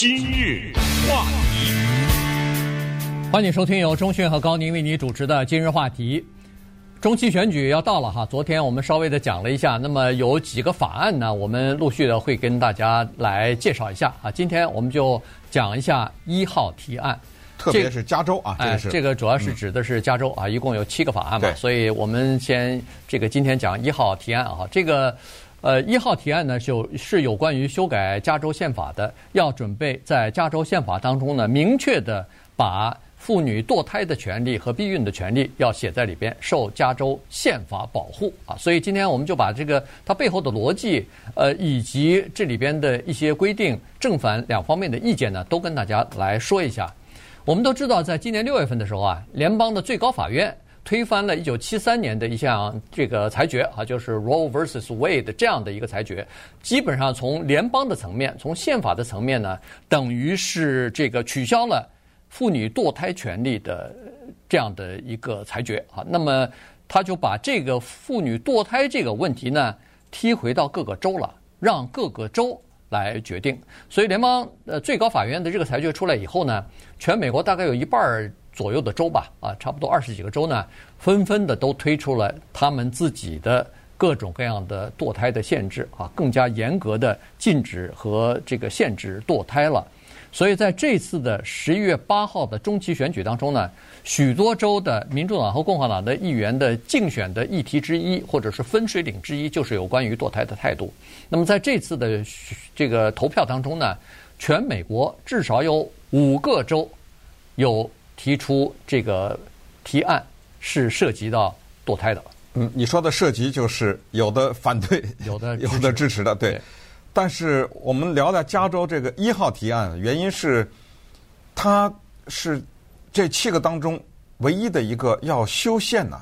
今日话题，欢迎收听由钟讯和高宁为你主持的今日话题。中期选举要到了哈，昨天我们稍微的讲了一下，那么有几个法案呢，我们陆续的会跟大家来介绍一下啊。今天我们就讲一下一号提案，特别是加州啊，哎，这个主要是指的是加州啊，一共有七个法案嘛，所以我们先这个今天讲一号提案啊，这个呃一号提案呢就是有关于修改加州宪法的，要准备在加州宪法当中呢明确的把。妇女堕胎的权利和避孕的权利要写在里边，受加州宪法保护啊！所以今天我们就把这个它背后的逻辑，呃，以及这里边的一些规定，正反两方面的意见呢，都跟大家来说一下。我们都知道，在今年六月份的时候啊，联邦的最高法院推翻了一九七三年的一项这个裁决啊，就是 Roe vs. Wade 这样的一个裁决，基本上从联邦的层面，从宪法的层面呢，等于是这个取消了。妇女堕胎权利的这样的一个裁决啊，那么他就把这个妇女堕胎这个问题呢踢回到各个州了，让各个州来决定。所以联邦呃最高法院的这个裁决出来以后呢，全美国大概有一半左右的州吧，啊，差不多二十几个州呢，纷纷的都推出了他们自己的各种各样的堕胎的限制啊，更加严格的禁止和这个限制堕胎了。所以在这次的十一月八号的中期选举当中呢，许多州的民主党和共和党的议员的竞选的议题之一，或者是分水岭之一，就是有关于堕胎的态度。那么在这次的这个投票当中呢，全美国至少有五个州有提出这个提案，是涉及到堕胎的。嗯，你说的涉及就是有的反对，有的 有的支持的，对。但是我们聊聊加州这个一号提案，原因是，它是这七个当中唯一的一个要修宪呐。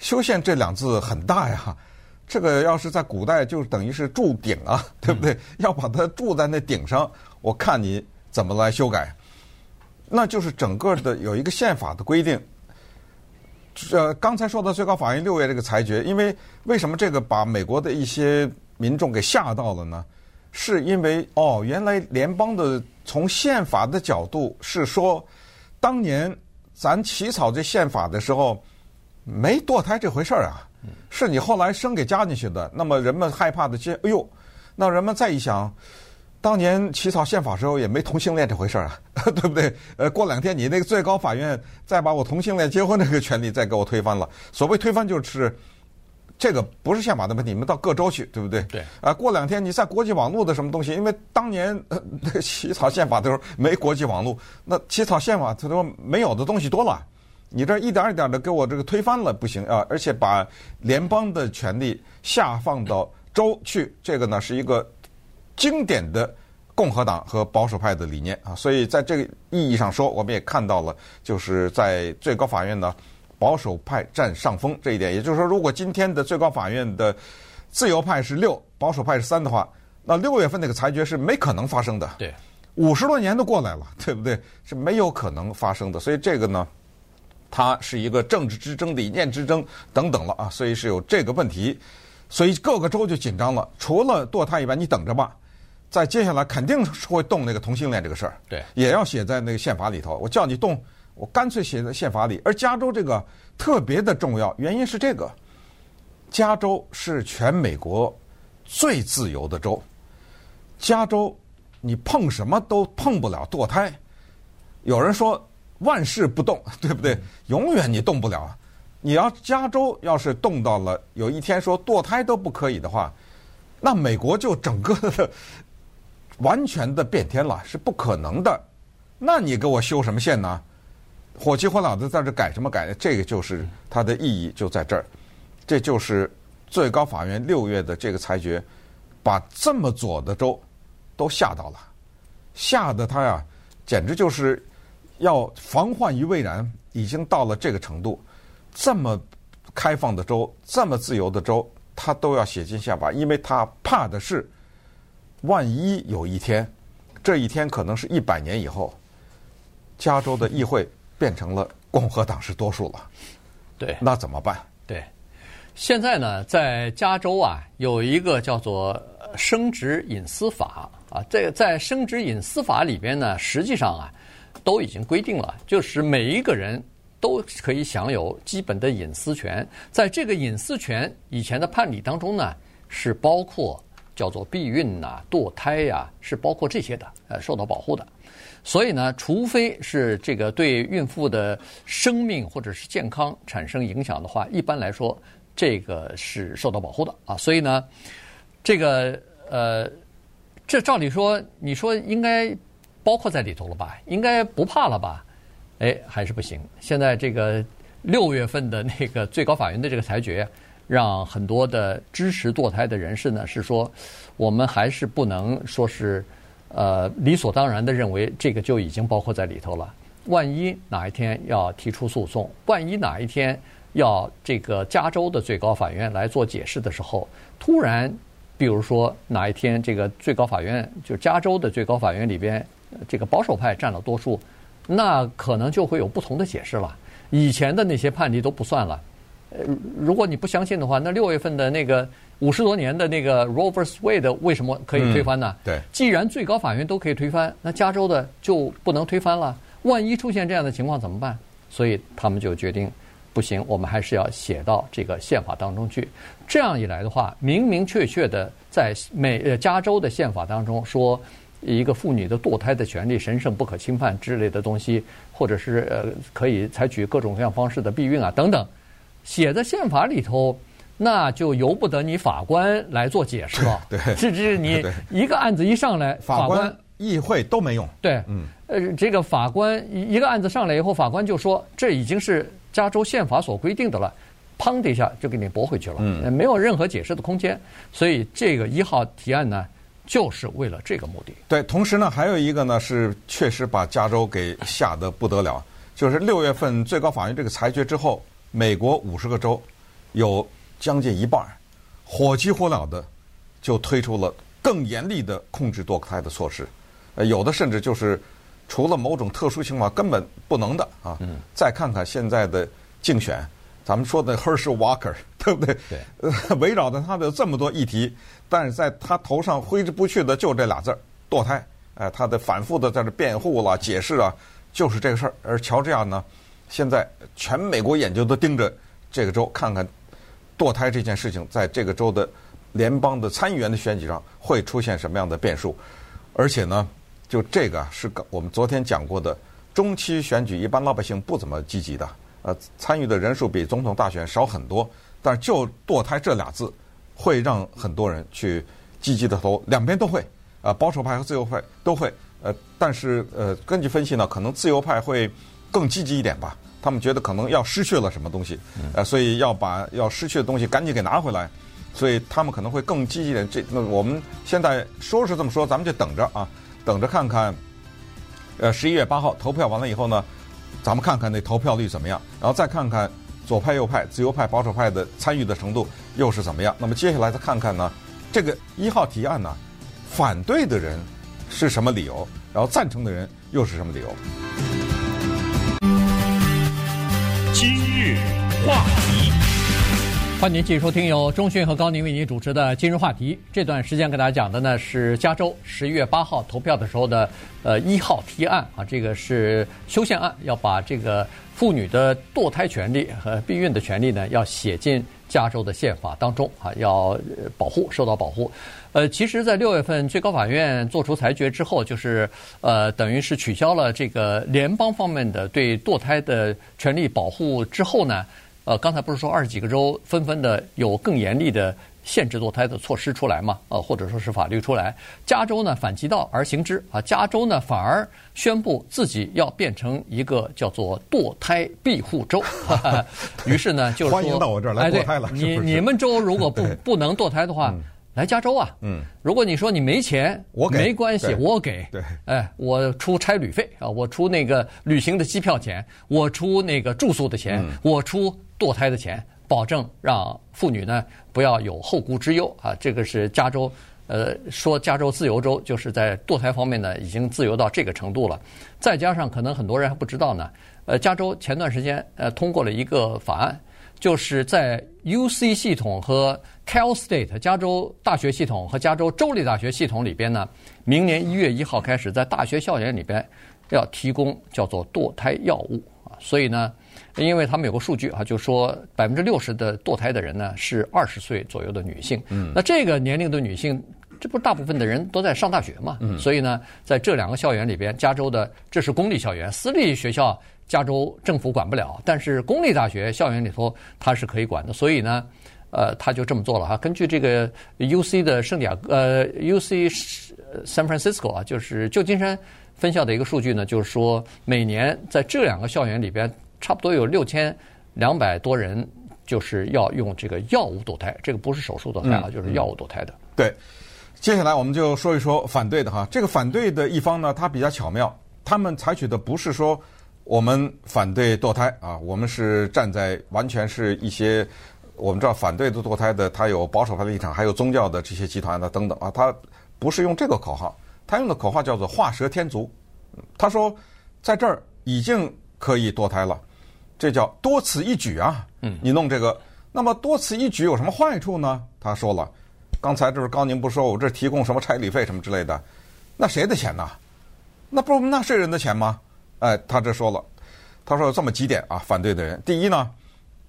修宪这两字很大呀，这个要是在古代就等于是铸鼎啊，对不对？要把它铸在那顶上，我看你怎么来修改。那就是整个的有一个宪法的规定。呃，刚才说到最高法院六月这个裁决，因为为什么这个把美国的一些民众给吓到了呢？是因为哦，原来联邦的从宪法的角度是说，当年咱起草这宪法的时候，没堕胎这回事儿啊，是你后来生给加进去的。那么人们害怕的接，哎呦，那人们再一想，当年起草宪法时候也没同性恋这回事儿啊，对不对？呃，过两天你那个最高法院再把我同性恋结婚这个权利再给我推翻了。所谓推翻就是。这个不是宪法的问题，你们到各州去，对不对？对。啊，过两天你在国际网络的什么东西？因为当年呃 起草宪法的时候没国际网络，那起草宪法他说没有的东西多了，你这一点一点的给我这个推翻了不行啊！而且把联邦的权力下放到州去，这个呢是一个经典的共和党和保守派的理念啊。所以在这个意义上说，我们也看到了，就是在最高法院呢。保守派占上风这一点，也就是说，如果今天的最高法院的自由派是六，保守派是三的话，那六月份那个裁决是没可能发生的。对，五十多年都过来了，对不对？是没有可能发生的。所以这个呢，它是一个政治之争、理念之争等等了啊。所以是有这个问题，所以各个州就紧张了。除了堕胎以外，你等着吧，在接下来肯定是会动那个同性恋这个事儿。对，也要写在那个宪法里头。我叫你动。我干脆写在宪法里，而加州这个特别的重要，原因是这个：加州是全美国最自由的州。加州你碰什么都碰不了堕胎。有人说万事不动，对不对？永远你动不了。你要加州要是动到了，有一天说堕胎都不可以的话，那美国就整个的完全的变天了，是不可能的。那你给我修什么线呢？火急火燎的在这改什么改？这个就是它的意义就在这儿，这就是最高法院六月的这个裁决，把这么左的州都吓到了，吓得他呀，简直就是要防患于未然，已经到了这个程度。这么开放的州，这么自由的州，他都要写进宪法，因为他怕的是，万一有一天，这一天可能是一百年以后，加州的议会。变成了共和党是多数了，对，那怎么办？对，现在呢，在加州啊，有一个叫做生殖隐私法啊。这个在生殖隐私法里边呢，实际上啊，都已经规定了，就是每一个人都可以享有基本的隐私权。在这个隐私权以前的判例当中呢，是包括叫做避孕呐、堕胎呀、是包括这些的，呃，受到保护的。所以呢，除非是这个对孕妇的生命或者是健康产生影响的话，一般来说，这个是受到保护的啊。所以呢，这个呃，这照理说，你说应该包括在里头了吧？应该不怕了吧？哎，还是不行。现在这个六月份的那个最高法院的这个裁决，让很多的支持堕胎的人士呢，是说我们还是不能说是。呃，理所当然的认为这个就已经包括在里头了。万一哪一天要提出诉讼，万一哪一天要这个加州的最高法院来做解释的时候，突然，比如说哪一天这个最高法院就加州的最高法院里边这个保守派占了多数，那可能就会有不同的解释了。以前的那些判例都不算了。呃，如果你不相信的话，那六月份的那个。五十多年的那个 Roe vs. Wade 为什么可以推翻呢？对，既然最高法院都可以推翻，那加州的就不能推翻了。万一出现这样的情况怎么办？所以他们就决定，不行，我们还是要写到这个宪法当中去。这样一来的话，明明确确的在美呃加州的宪法当中说，一个妇女的堕胎的权利神圣不可侵犯之类的东西，或者是呃可以采取各种各样方式的避孕啊等等，写在宪法里头。那就由不得你法官来做解释了。对，这这你 一个案子一上来，法官、议会都没用。对，嗯，呃，这个法官一个案子上来以后，法官就说这已经是加州宪法所规定的了，砰的一下就给你驳回去了，嗯，没有任何解释的空间。所以这个一号提案呢，就是为了这个目的。对，同时呢，还有一个呢是确实把加州给吓得不得了，就是六月份最高法院这个裁决之后，美国五十个州有。将近一半，火急火燎的就推出了更严厉的控制堕胎的措施，呃，有的甚至就是除了某种特殊情况根本不能的啊。嗯。再看看现在的竞选，咱们说的 Herschel Walker，对不对？对。呃，围绕着他的这么多议题，但是在他头上挥之不去的就这俩字儿——堕胎。哎，他的反复的在这辩护了、解释啊，就是这个事儿。而乔治亚呢，现在全美国眼睛都盯着这个州，看看。堕胎这件事情，在这个州的联邦的参议员的选举上会出现什么样的变数？而且呢，就这个是我们昨天讲过的中期选举，一般老百姓不怎么积极的，呃，参与的人数比总统大选少很多。但是就堕胎这俩字，会让很多人去积极的投，两边都会，啊，保守派和自由派都会，呃，但是呃，根据分析呢，可能自由派会更积极一点吧。他们觉得可能要失去了什么东西，呃，所以要把要失去的东西赶紧给拿回来，所以他们可能会更积极一点。这那我们现在说是这么说，咱们就等着啊，等着看看。呃，十一月八号投票完了以后呢，咱们看看那投票率怎么样，然后再看看左派、右派、自由派、保守派的参与的程度又是怎么样。那么接下来再看看呢，这个一号提案呢，反对的人是什么理由，然后赞成的人又是什么理由？话题，欢迎您继续收听由中讯和高宁为您主持的《今日话题》。这段时间给大家讲的呢是加州十一月八号投票的时候的呃一号提案啊，这个是修宪案，要把这个妇女的堕胎权利和避孕的权利呢要写进加州的宪法当中啊，要保护受到保护。呃，其实，在六月份最高法院作出裁决之后，就是呃，等于是取消了这个联邦方面的对堕胎的权利保护之后呢，呃，刚才不是说二十几个州纷纷的有更严厉的限制堕胎的措施出来嘛？呃，或者说是法律出来，加州呢反其道而行之啊，加州呢反而宣布自己要变成一个叫做堕胎庇护州，于是呢就是说，欢迎到我这儿来堕胎了。你你们州如果不 不能堕胎的话。来加州啊！嗯，如果你说你没钱，我给没关系，我给。对，哎，我出差旅费啊，我出那个旅行的机票钱，我出那个住宿的钱，嗯、我出堕胎的钱，保证让妇女呢不要有后顾之忧啊。这个是加州，呃，说加州自由州，就是在堕胎方面呢已经自由到这个程度了。再加上可能很多人还不知道呢，呃，加州前段时间呃通过了一个法案。就是在 U C 系统和 Cal State 加州大学系统和加州州立大学系统里边呢，明年一月一号开始，在大学校园里边要提供叫做堕胎药物啊。所以呢，因为他们有个数据啊，就说百分之六十的堕胎的人呢是二十岁左右的女性。嗯，那这个年龄的女性，这不是大部分的人都在上大学嘛？嗯，所以呢，在这两个校园里边，加州的这是公立校园，私立学校。加州政府管不了，但是公立大学校园里头它是可以管的，所以呢，呃，他就这么做了哈。根据这个 U C 的圣地亚呃 U C San Francisco 啊，就是旧金山分校的一个数据呢，就是说每年在这两个校园里边，差不多有六千两百多人就是要用这个药物堕胎，这个不是手术堕胎啊，嗯、就是药物堕胎的。对，接下来我们就说一说反对的哈。这个反对的一方呢，他比较巧妙，他们采取的不是说。我们反对堕胎啊！我们是站在完全是一些我们知道反对的堕胎的，他有保守派的立场，还有宗教的这些集团的等等啊。他不是用这个口号，他用的口号叫做“画蛇添足”。他说在这儿已经可以堕胎了，这叫多此一举啊！嗯，你弄这个，那么多此一举有什么坏处呢？他说了，刚才就是高宁不说我这提供什么差旅费什么之类的，那谁的钱呢？那不是纳税人的钱吗？哎，他这说了，他说有这么几点啊，反对的人，第一呢，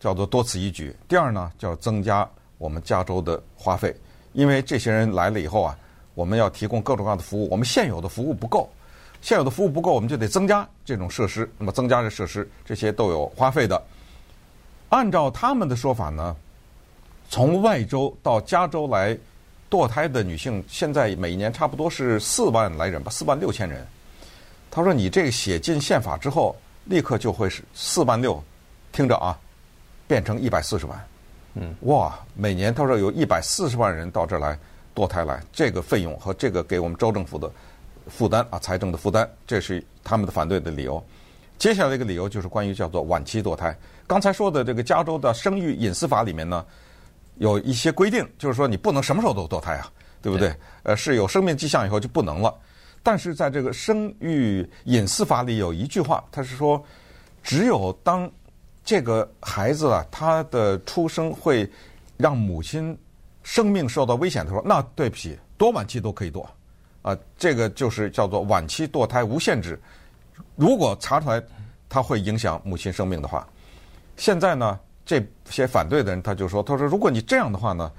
叫做多此一举；第二呢，叫增加我们加州的花费，因为这些人来了以后啊，我们要提供各种各样的服务，我们现有的服务不够，现有的服务不够，我们就得增加这种设施。那么增加这设施，这些都有花费的。按照他们的说法呢，从外州到加州来堕胎的女性，现在每年差不多是四万来人吧，四万六千人。他说：“你这个写进宪法之后，立刻就会是四万六，听着啊，变成一百四十万。嗯，哇，每年他说有一百四十万人到这儿来堕胎来，这个费用和这个给我们州政府的负担啊，财政的负担，这是他们的反对的理由。接下来一个理由就是关于叫做晚期堕胎。刚才说的这个加州的生育隐私法里面呢，有一些规定，就是说你不能什么时候都堕胎啊，对不对？对呃，是有生命迹象以后就不能了。”但是在这个生育隐私法里有一句话，他是说，只有当这个孩子啊，他的出生会让母亲生命受到危险的时候，那对不起，多晚期都可以堕，啊，这个就是叫做晚期堕胎无限制。如果查出来他会影响母亲生命的话，现在呢，这些反对的人他就说，他说如果你这样的话呢。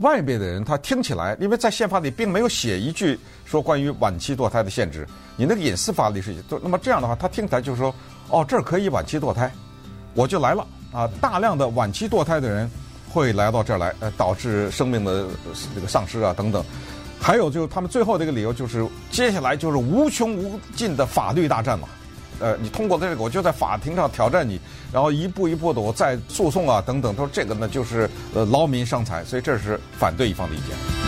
外边的人他听起来，因为在宪法里并没有写一句说关于晚期堕胎的限制，你那个隐私法里是，那么这样的话，他听起来就是说，哦，这儿可以晚期堕胎，我就来了啊！大量的晚期堕胎的人会来到这儿来，呃，导致生命的这个丧失啊等等。还有就是他们最后的一个理由就是，接下来就是无穷无尽的法律大战了。呃，你通过这个，我就在法庭上挑战你，然后一步一步的我再诉讼啊，等等，他说这个呢就是呃劳民伤财，所以这是反对一方的意见。